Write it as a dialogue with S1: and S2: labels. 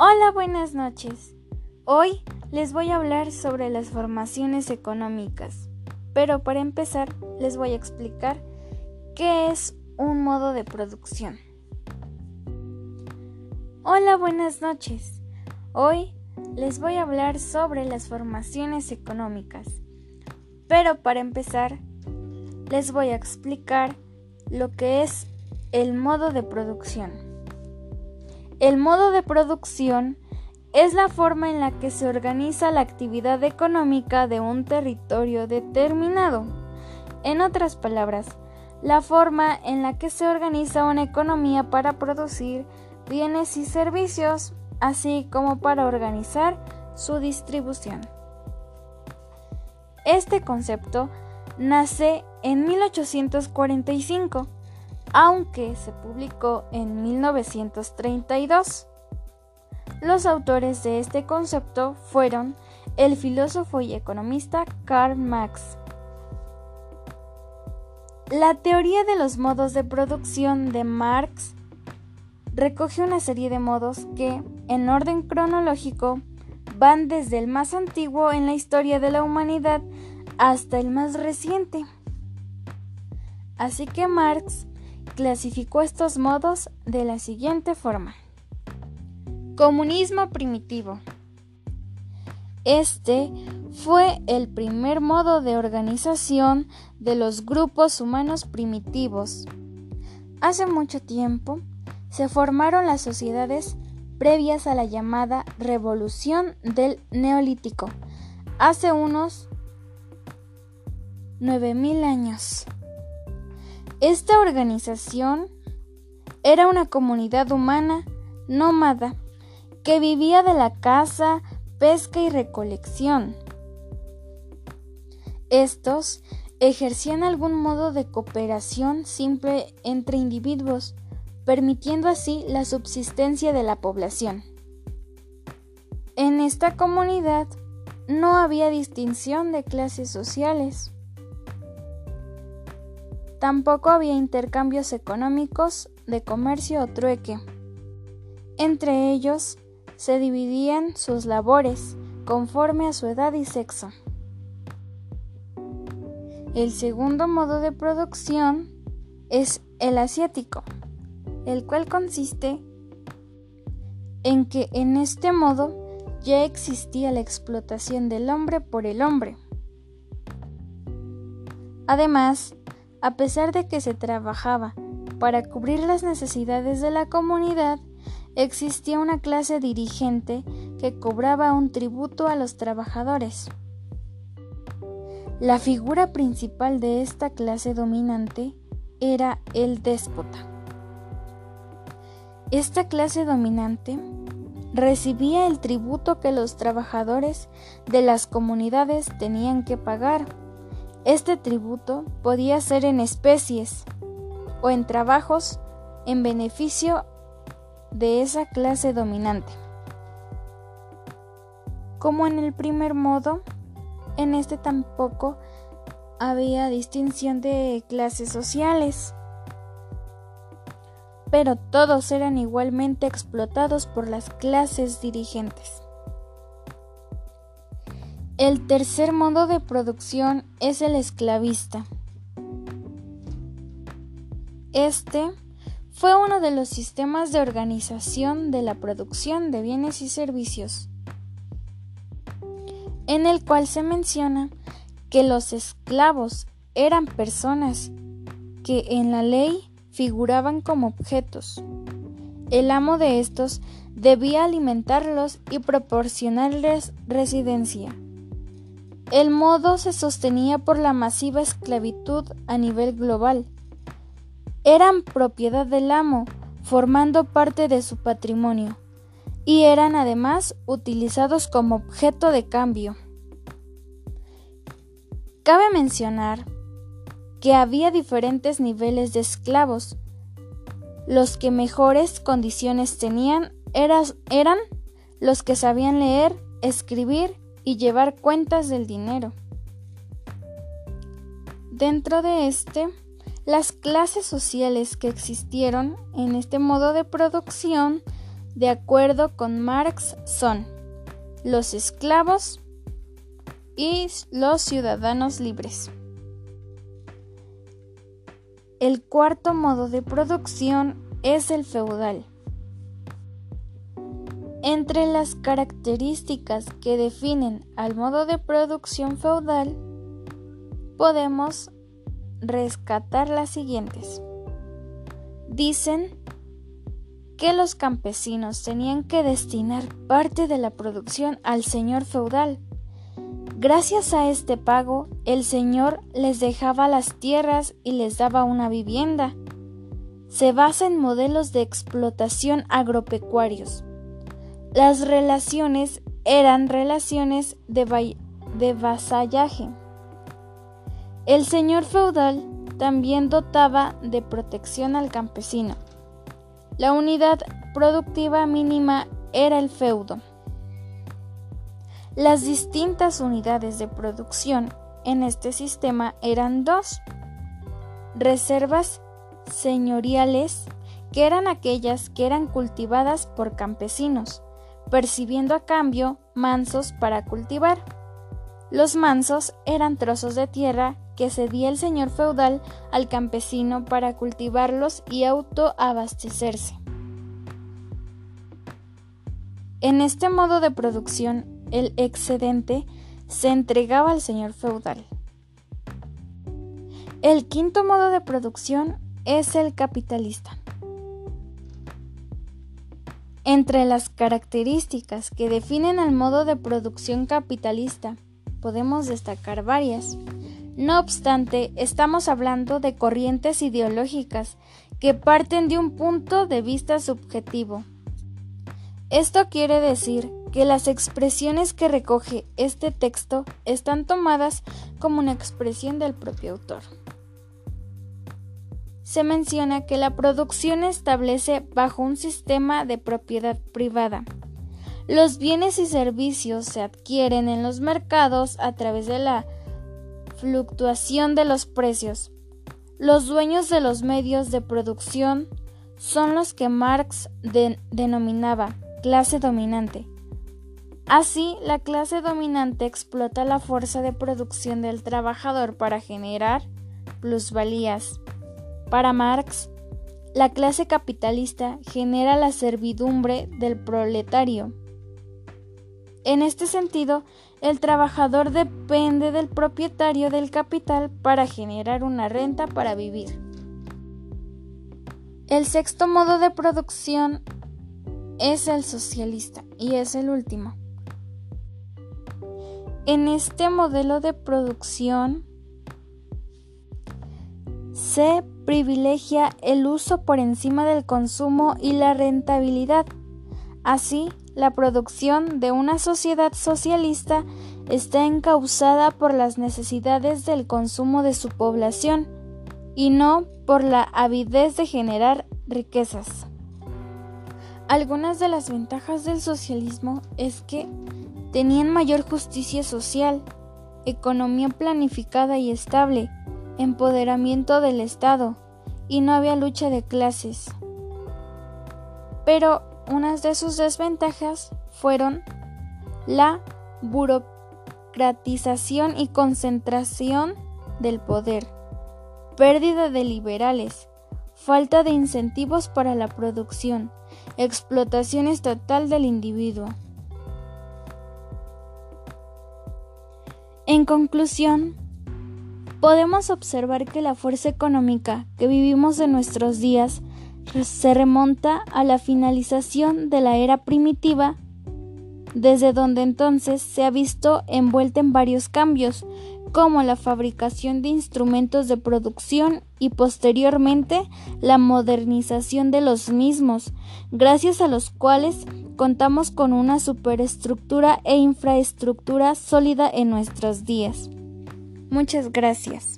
S1: Hola, buenas noches. Hoy les voy a hablar sobre las formaciones económicas, pero para empezar les voy a explicar qué es un modo de producción. Hola, buenas noches. Hoy les voy a hablar sobre las formaciones económicas, pero para empezar les voy a explicar lo que es el modo de producción. El modo de producción es la forma en la que se organiza la actividad económica de un territorio determinado. En otras palabras, la forma en la que se organiza una economía para producir bienes y servicios, así como para organizar su distribución. Este concepto nace en 1845 aunque se publicó en 1932. Los autores de este concepto fueron el filósofo y economista Karl Marx. La teoría de los modos de producción de Marx recoge una serie de modos que, en orden cronológico, van desde el más antiguo en la historia de la humanidad hasta el más reciente. Así que Marx clasificó estos modos de la siguiente forma. Comunismo primitivo. Este fue el primer modo de organización de los grupos humanos primitivos. Hace mucho tiempo se formaron las sociedades previas a la llamada revolución del neolítico, hace unos 9.000 años. Esta organización era una comunidad humana nómada que vivía de la caza, pesca y recolección. Estos ejercían algún modo de cooperación simple entre individuos, permitiendo así la subsistencia de la población. En esta comunidad no había distinción de clases sociales. Tampoco había intercambios económicos de comercio o trueque. Entre ellos se dividían sus labores conforme a su edad y sexo. El segundo modo de producción es el asiático, el cual consiste en que en este modo ya existía la explotación del hombre por el hombre. Además, a pesar de que se trabajaba para cubrir las necesidades de la comunidad, existía una clase dirigente que cobraba un tributo a los trabajadores. La figura principal de esta clase dominante era el déspota. Esta clase dominante recibía el tributo que los trabajadores de las comunidades tenían que pagar este tributo podía ser en especies o en trabajos en beneficio de esa clase dominante. Como en el primer modo, en este tampoco había distinción de clases sociales, pero todos eran igualmente explotados por las clases dirigentes. El tercer modo de producción es el esclavista. Este fue uno de los sistemas de organización de la producción de bienes y servicios, en el cual se menciona que los esclavos eran personas que en la ley figuraban como objetos. El amo de estos debía alimentarlos y proporcionarles residencia. El modo se sostenía por la masiva esclavitud a nivel global. Eran propiedad del amo, formando parte de su patrimonio, y eran además utilizados como objeto de cambio. Cabe mencionar que había diferentes niveles de esclavos. Los que mejores condiciones tenían eran los que sabían leer, escribir y llevar cuentas del dinero. Dentro de este, las clases sociales que existieron en este modo de producción de acuerdo con Marx, son los esclavos y los ciudadanos libres. El cuarto modo de producción es el feudal. Entre las características que definen al modo de producción feudal, podemos rescatar las siguientes. Dicen que los campesinos tenían que destinar parte de la producción al señor feudal. Gracias a este pago, el señor les dejaba las tierras y les daba una vivienda. Se basa en modelos de explotación agropecuarios. Las relaciones eran relaciones de, de vasallaje. El señor feudal también dotaba de protección al campesino. La unidad productiva mínima era el feudo. Las distintas unidades de producción en este sistema eran dos. Reservas señoriales, que eran aquellas que eran cultivadas por campesinos, percibiendo a cambio mansos para cultivar. Los mansos eran trozos de tierra que cedía el señor feudal al campesino para cultivarlos y autoabastecerse. En este modo de producción, el excedente se entregaba al señor feudal. El quinto modo de producción es el capitalista. Entre las características que definen al modo de producción capitalista podemos destacar varias. No obstante, estamos hablando de corrientes ideológicas que parten de un punto de vista subjetivo. Esto quiere decir que las expresiones que recoge este texto están tomadas como una expresión del propio autor. Se menciona que la producción establece bajo un sistema de propiedad privada. Los bienes y servicios se adquieren en los mercados a través de la fluctuación de los precios. Los dueños de los medios de producción son los que Marx denominaba clase dominante. Así, la clase dominante explota la fuerza de producción del trabajador para generar plusvalías. Para Marx, la clase capitalista genera la servidumbre del proletario. En este sentido, el trabajador depende del propietario del capital para generar una renta para vivir. El sexto modo de producción es el socialista y es el último. En este modelo de producción se privilegia el uso por encima del consumo y la rentabilidad. Así, la producción de una sociedad socialista está encausada por las necesidades del consumo de su población y no por la avidez de generar riquezas. Algunas de las ventajas del socialismo es que tenían mayor justicia social, economía planificada y estable, empoderamiento del Estado y no había lucha de clases. Pero unas de sus desventajas fueron la burocratización y concentración del poder, pérdida de liberales, falta de incentivos para la producción, explotación estatal del individuo. En conclusión, podemos observar que la fuerza económica que vivimos en nuestros días se remonta a la finalización de la era primitiva, desde donde entonces se ha visto envuelta en varios cambios, como la fabricación de instrumentos de producción y posteriormente la modernización de los mismos, gracias a los cuales contamos con una superestructura e infraestructura sólida en nuestros días. Muchas gracias.